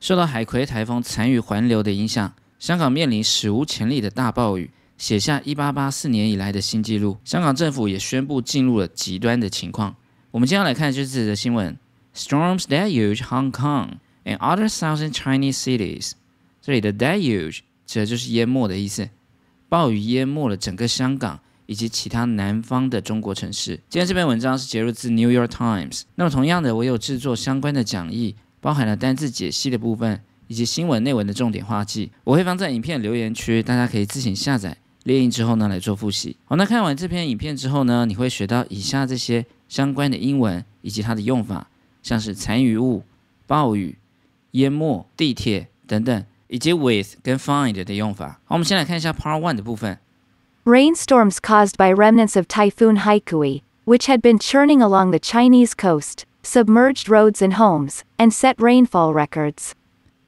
受到海葵台风残余环流的影响，香港面临史无前例的大暴雨，写下1884年以来的新纪录。香港政府也宣布进入了极端的情况。我们接下来看就是这则新闻：Storms deluge Hong Kong and other southern Chinese cities。这里的 deluge 指的就是淹没的意思，暴雨淹没了整个香港以及其他南方的中国城市。今天这篇文章是节录自 New York Times。那么同样的，我有制作相关的讲义。包含了单字解析的部分，以及新闻内文的重点画记，我会放在影片留言区，大家可以自行下载列印之后呢来做复习。好，那看完这篇影片之后呢，你会学到以下这些相关的英文以及它的用法，像是残余物、暴雨、淹没、地铁等等，以及 with 跟 find 的用法。好，我们先来看一下 Part One 的部分。Rainstorms caused by remnants of Typhoon Haikui, which had been churning along the Chinese coast. submerged roads and homes, and set rainfall records.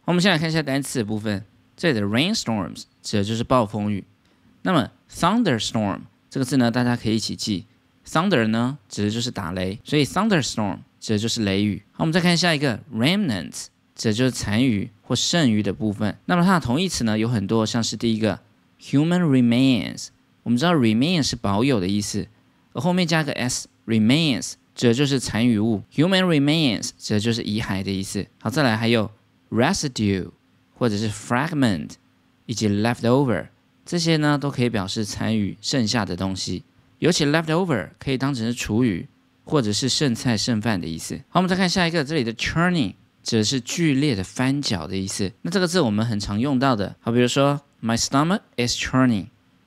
我们先来看一下单词的部分。这里的 rainstorms 指的就是暴风雨。那么 thunderstorm 这个字呢，大家可以一起记。thunder 呢，指的就是打雷，所以 thunderstorm 指的就是雷雨。好，我们再看下一个 remnants，指的就是残余或剩余的部分。那么它的同义词呢，有很多，像是第一个 human remains，我们知道 remain 是保有的意思，而后面加个 s remains。 指的就是残余物，human remains 指的就是遗骸的意思。好，再来还有 residue 或者是 fragment 以及 leftover 这些呢，都可以表示残余、剩下的东西。尤其 leftover 可以当成是厨余或者是剩菜剩饭的意思。好，我们再看下一个，这里的 churning 指的是剧烈的翻搅的意思。那这个字我们很常用到的，好，比如说 my stomach is churning，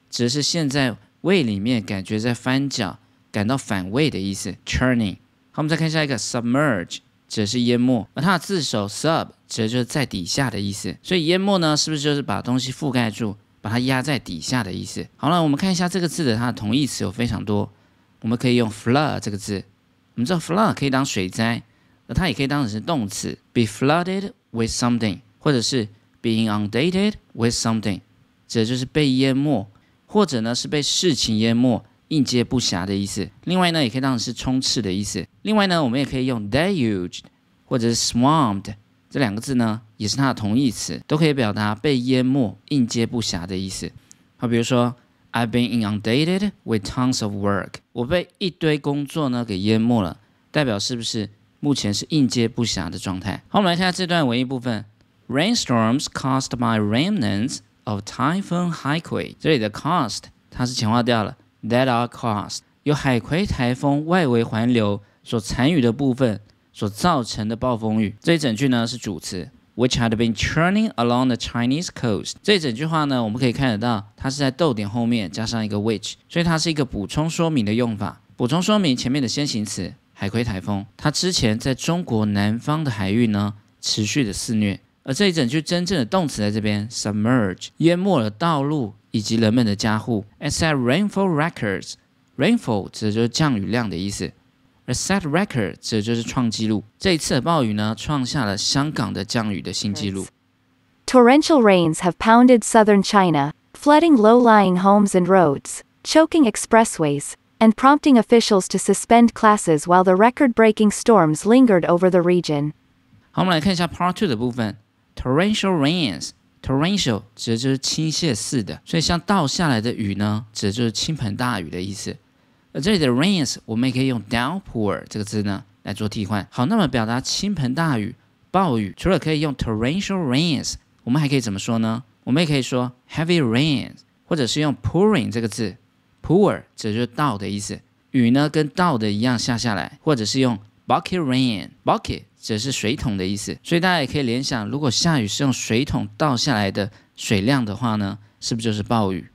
指的是现在胃里面感觉在翻搅。感到反胃的意思，churning。好，我们再看下一个，submerge，指的是淹没，而它的字首 sub，指的就是在底下的意思。所以淹没呢，是不是就是把东西覆盖住，把它压在底下的意思？好了，我们看一下这个字的它的同义词有非常多，我们可以用 flood 这个字。我们知道 flood 可以当水灾，而它也可以当成是动词，be flooded with something，或者是 be inundated with something，指的就是被淹没，或者呢是被事情淹没。应接不暇的意思。另外呢，也可以当成是充斥的意思。另外呢，我们也可以用 deluged 或者是 swarmed 这两个字呢，也是它的同义词，都可以表达被淹没、应接不暇的意思。好，比如说 I've been inundated with tons of work，我被一堆工作呢给淹没了，代表是不是目前是应接不暇的状态？好，我们来看下这段文艺部分：Rainstorms caused by remnants of Typhoon Haikui。这里的 caused 它是强化掉了。That are caused 由海葵台风外围环流所残余的部分所造成的暴风雨。这一整句呢是主词，which had been churning along the Chinese coast。这一整句话呢，我们可以看得到，它是在逗点后面加上一个 which，所以它是一个补充说明的用法。补充说明前面的先行词海葵台风，它之前在中国南方的海域呢持续的肆虐。而这一整句真正的动词在这边，submerge，淹没了道路。以及人们的家户。Set rainfall records，rainfall 指的就是降雨量的意思，而 set record 指的就是创纪录。这一次的暴雨呢，创下了香港的降雨的新纪录。Torrential rains have pounded southern China, flooding low-lying homes and roads, choking expressways, and prompting officials to suspend classes while the record-breaking storms lingered over the region. 好，我们来看一下 Part Two 的部分。Torrential rains Torrential 指的就是倾泻似的，所以像倒下来的雨呢，指的就是倾盆大雨的意思。而这里的 rains 我们也可以用 downpour 这个字呢来做替换。好，那么表达倾盆大雨、暴雨，除了可以用 torrential rains，我们还可以怎么说呢？我们也可以说 heavy rains，或者是用 pouring 这个字，pour 指的就是倒的意思。雨呢跟倒的一样下下来，或者是用 bucket rain，bucket。指是水桶的意思，所以大家也可以联想，如果下雨是用水桶倒下来的水量的话呢，是不是就是暴雨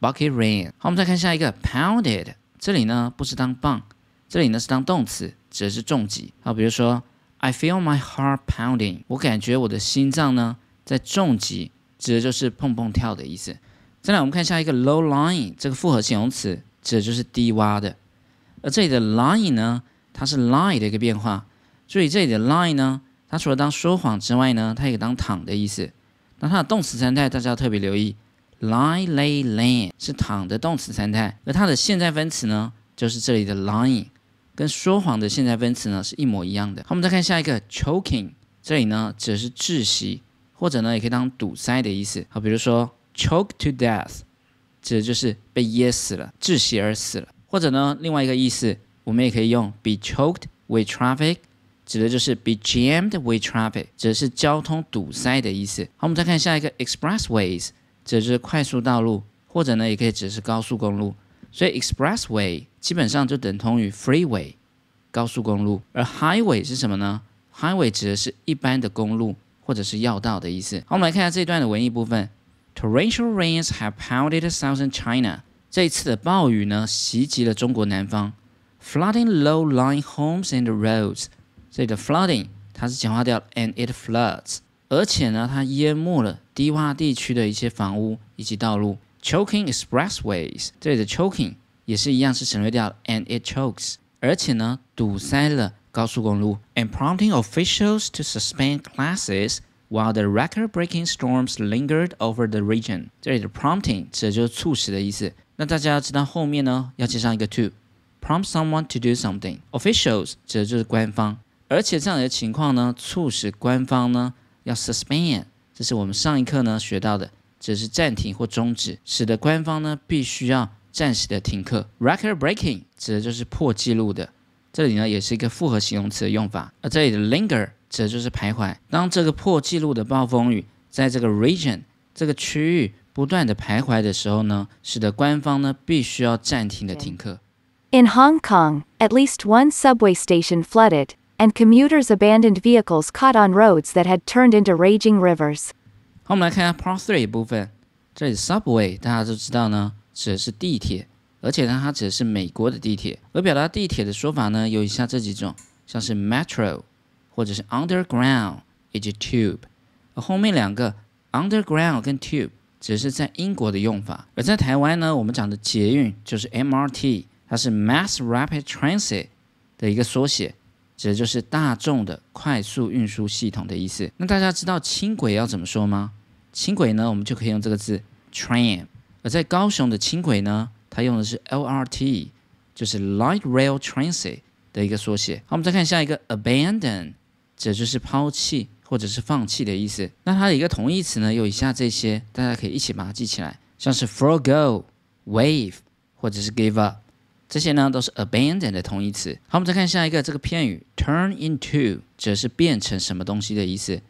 ？Bucket rain。好，我们再看下一个，pounded。这里呢不是当棒，这里呢是当动词，指的是重击。好，比如说，I feel my heart pounding。我感觉我的心脏呢在重击，指的就是砰砰跳的意思。再来，我们看下一个，low lying。这个复合形容词指的就是低洼的，而这里的 lying 呢，它是 lie 的一个变化。注意这里的 lie 呢，它除了当说谎之外呢，它也当躺的意思。那它的动词三态大家要特别留意，lie lay lay 是躺的动词三态，而它的现在分词呢，就是这里的 lying，跟说谎的现在分词呢是一模一样的。好，我们再看下一个 choking，这里呢指的是窒息，或者呢也可以当堵塞的意思。好，比如说 choke to death，指的就是被噎死了，窒息而死了。或者呢另外一个意思，我们也可以用 be choked with traffic，指的就是 be jammed with traffic，指的是交通堵塞的意思。好，我们再看下一个 expressways，指的是快速道路，或者呢也可以指的是高速公路。所以 expressway 基本上就等同于 freeway。高速公路，而 highway 是什么呢？highway 指的是一般的公路或者是要道的意思。好，我们来看一下这一段的文艺部分。Torrential rains have pounded southern China。这一次的暴雨呢，袭击了中国南方 ，flooding low-lying homes and roads。这里的 flooding 它是简化掉 and it floods，而且呢，它淹没了低洼地区的一些房屋以及道路。Choking expressways，这里的 choking 也是一样是省略掉 and it chokes。而且呢，堵塞了高速公路，and prompting officials to suspend classes while the record-breaking storms lingered over the region。这里的 prompting 指的就是促使的意思。那大家要知道后面呢要接上一个 Prompt someone to do something。officials 指的就是官方，而且这样的情况呢，促使官方呢要 suspend，这是我们上一课呢学到的，指的是暂停或终止，使得官方呢必须要。暂时的停课，record breaking 指的就是破纪录的，这里呢也是一个复合形容词的用法。而这里的 linger 指的就是徘徊。当这个破纪录的暴风雨在这个 region 这个区域不断的徘徊的时候呢，使得官方呢必须要暂停的停课。In Hong Kong, at least one subway station flooded, and commuters abandoned vehicles caught on roads that had turned into raging rivers. 好，我们来看一下 Part Three 部分。这里 subway 大家都知道呢。指的是地铁，而且呢，它指的是美国的地铁。而表达地铁的说法呢，有以下这几种，像是 metro，或者是 underground，以及 tube。而后面两个 underground 跟 tube 只是在英国的用法，而在台湾呢，我们讲的捷运就是 MRT， 它是 mass rapid transit 的一个缩写，指的就是大众的快速运输系统的意思。那大家知道轻轨要怎么说吗？轻轨呢，我们就可以用这个字 tram。而在高雄的轻轨呢，它用的是 LRT，就是 Light Rail Transit 的一个缩写。好，我们再看下一个 abandon，指的就是抛弃或者是放弃的意思。那它的一个同义词呢，有以下这些，大家可以一起把它记起来，像是 forego、wave 或者是 give up，这些呢都是 abandon 的同义词。好，我们再看下一个这个片语 turn into，则是变成什么东西的意思。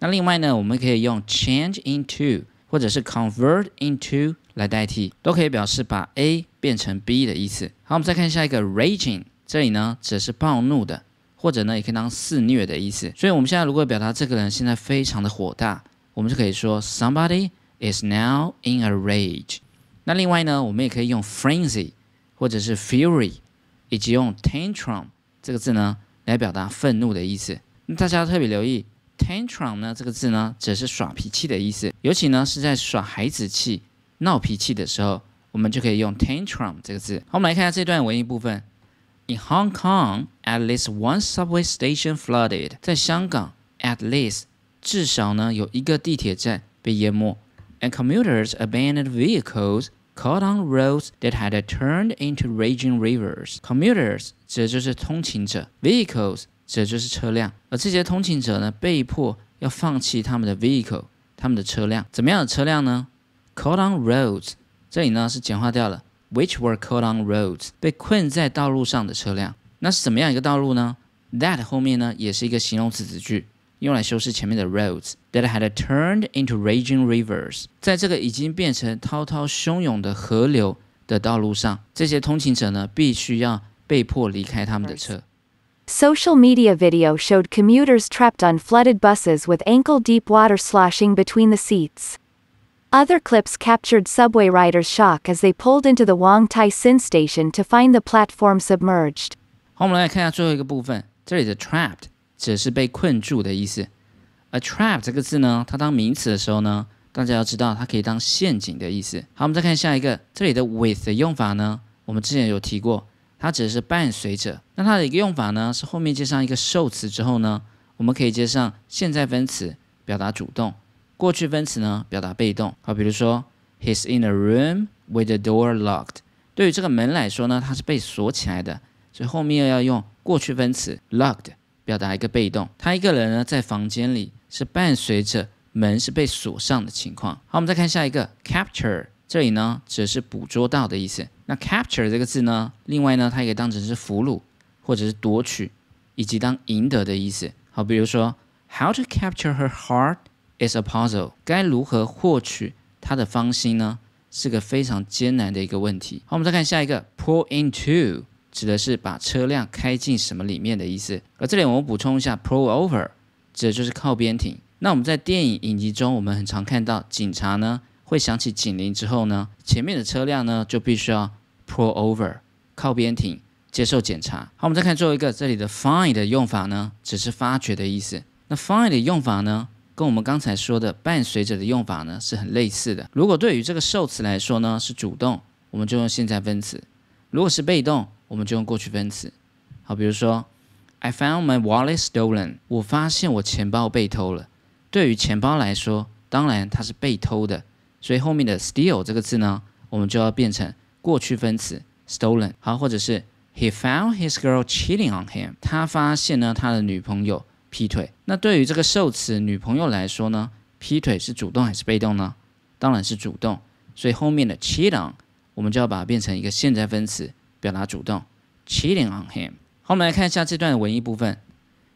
那另外呢，我们可以用 change into。或者是 convert into 来代替，都可以表示把 A 变成 B 的意思。好，我们再看下一个 raging，这里呢指的是暴怒的，或者呢也可以当肆虐的意思。所以我们现在如果表达这个人现在非常的火大，我们就可以说 somebody is now in a rage。那另外呢，我们也可以用 frenzy 或者是 fury，以及用 tantrum 这个字呢来表达愤怒的意思。那大家要特别留意。Tantrum 呢这个字呢，只是耍脾气的意思，尤其呢是在耍孩子气、闹脾气的时候，我们就可以用 tantrum 这个字。好，我们来看一下这段文艺部分。In Hong Kong, at least one subway station flooded。在香港，at least 至少呢有一个地铁站被淹没，and commuters abandoned vehicles caught on roads that had turned into raging rivers。Commuters 指就是通勤者，vehicles。这就是车辆，而这些通勤者呢，被迫要放弃他们的 vehicle，他们的车辆。怎么样的车辆呢？Caught on roads，这里呢是简化掉了，which were caught on roads，被困在道路上的车辆。那是怎么样一个道路呢？That 后面呢也是一个形容词子句，用来修饰前面的 roads。That had turned into raging rivers，在这个已经变成滔滔汹涌的河流的道路上，这些通勤者呢，必须要被迫离开他们的车。Social media video showed commuters trapped on flooded buses with ankle-deep water sloshing between the seats. Other clips captured subway riders' shock as they pulled into the Wong Tai Sin station to find the platform submerged. 好，我们来看一下最后一个部分。这里的 trapped 只是被困住的意思。而 trap 这个字呢，它当名词的时候呢，大家要知道它可以当陷阱的意思。好，我们再看下一个，这里的 with 的用法呢，我们之前有提过。它只是伴随着，那它的一个用法呢，是后面接上一个受词之后呢，我们可以接上现在分词表达主动，过去分词呢表达被动。好，比如说，He's in a room with the door locked。对于这个门来说呢，它是被锁起来的，所以后面要用过去分词 locked 表达一个被动。他一个人呢在房间里，是伴随着门是被锁上的情况。好，我们再看下一个 capture，这里呢指的是捕捉到的意思。那 capture 这个字呢，另外呢它也可以当成是俘虏或者是夺取，以及当赢得的意思。好，比如说 how to capture her heart is a puzzle，该如何获取她的芳心呢？是个非常艰难的一个问题。好，我们再看下一个，pull into 指的是把车辆开进什么里面的意思。而这里我们补充一下，pull over 指的就是靠边停。那我们在电影影集中，我们很常看到警察呢会响起警铃之后呢，前面的车辆呢就必须要 pull over 靠边停，接受检查。好，我们再看最后一个，这里的 find 的用法呢，只是发掘的意思。那 find 的用法呢？跟我们刚才说的伴随着的用法呢是很类似的。如果对于这个受词来说呢是主动，我们就用现在分词；如果是被动，我们就用过去分词。好，比如说，I found my wallet stolen。我发现我钱包被偷了。对于钱包来说，当然它是被偷的，所以后面的 steal 这个字呢，我们就要变成过去分词 stolen。好，或者是 He found his girl cheating on him。他发现呢他的女朋友。劈腿，那对于这个受词女朋友来说呢，劈腿是主动还是被动呢？当然是主动，所以后面的 cheat on 我们就要把它变成一个现在分词，表达主动，cheating on him。好，我们来看一下这段的文艺部分。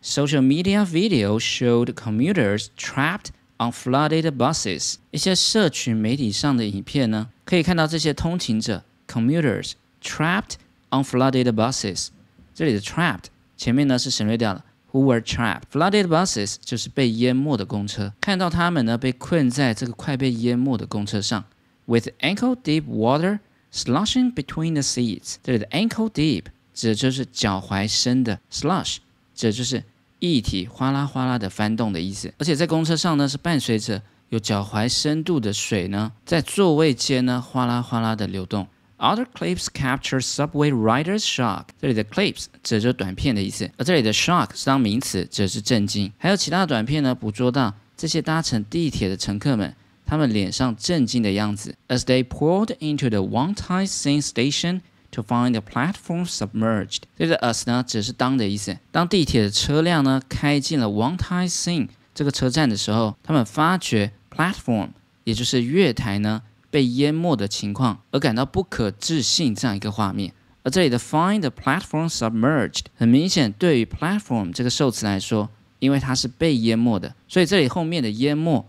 Social media video showed commuters trapped on flooded buses。一些社群媒体上的影片呢，可以看到这些通勤者 commuters trapped on flooded buses。这里的 trapped 前面呢是省略掉了。Who were trapped? Flooded buses 就是被淹没的公车。看到他们呢被困在这个快被淹没的公车上，with ankle deep water Slushing between the seats。这里的 ankle deep 指的就是脚踝深的，slush 指的就是液体哗啦哗啦的翻动的意思。而且在公车上呢是伴随着有脚踝深度的水呢在座位间呢哗啦哗啦的流动。Other clips capture subway riders' shock。这里的 clips 指的就是短片的意思，而这里的 shock 是当名词，指的是震惊。还有其他的短片呢，捕捉到这些搭乘地铁的乘客们，他们脸上震惊的样子。As they poured into the Wangtai Sing Station to find the platform submerged。这里的 as 呢，指的是当的意思。当地铁的车辆呢开进了 Wangtai Sing 这个车站的时候，他们发觉 platform 也就是月台呢。被淹没的情况而感到不可置信这样一个画面，而这里的 find the platform submerged 很明显，对于 platform 这个受词来说，因为它是被淹没的，所以这里后面的淹没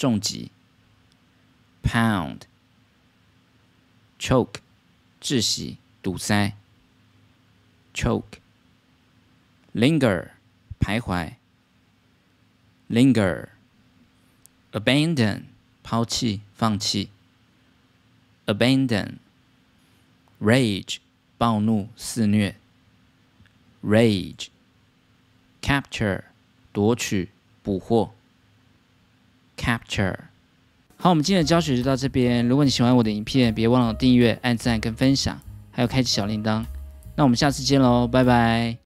重击，pound choke 窒息堵塞，choke linger 徘徊，linger abandon 抛弃、放弃；abandon，rage，暴怒、肆虐；rage，capture，夺取、捕获；capture。好，我们今天的教学就到这边。如果你喜欢我的影片，别忘了订阅、按赞跟分享，还有开启小铃铛。那我们下次见喽，拜拜。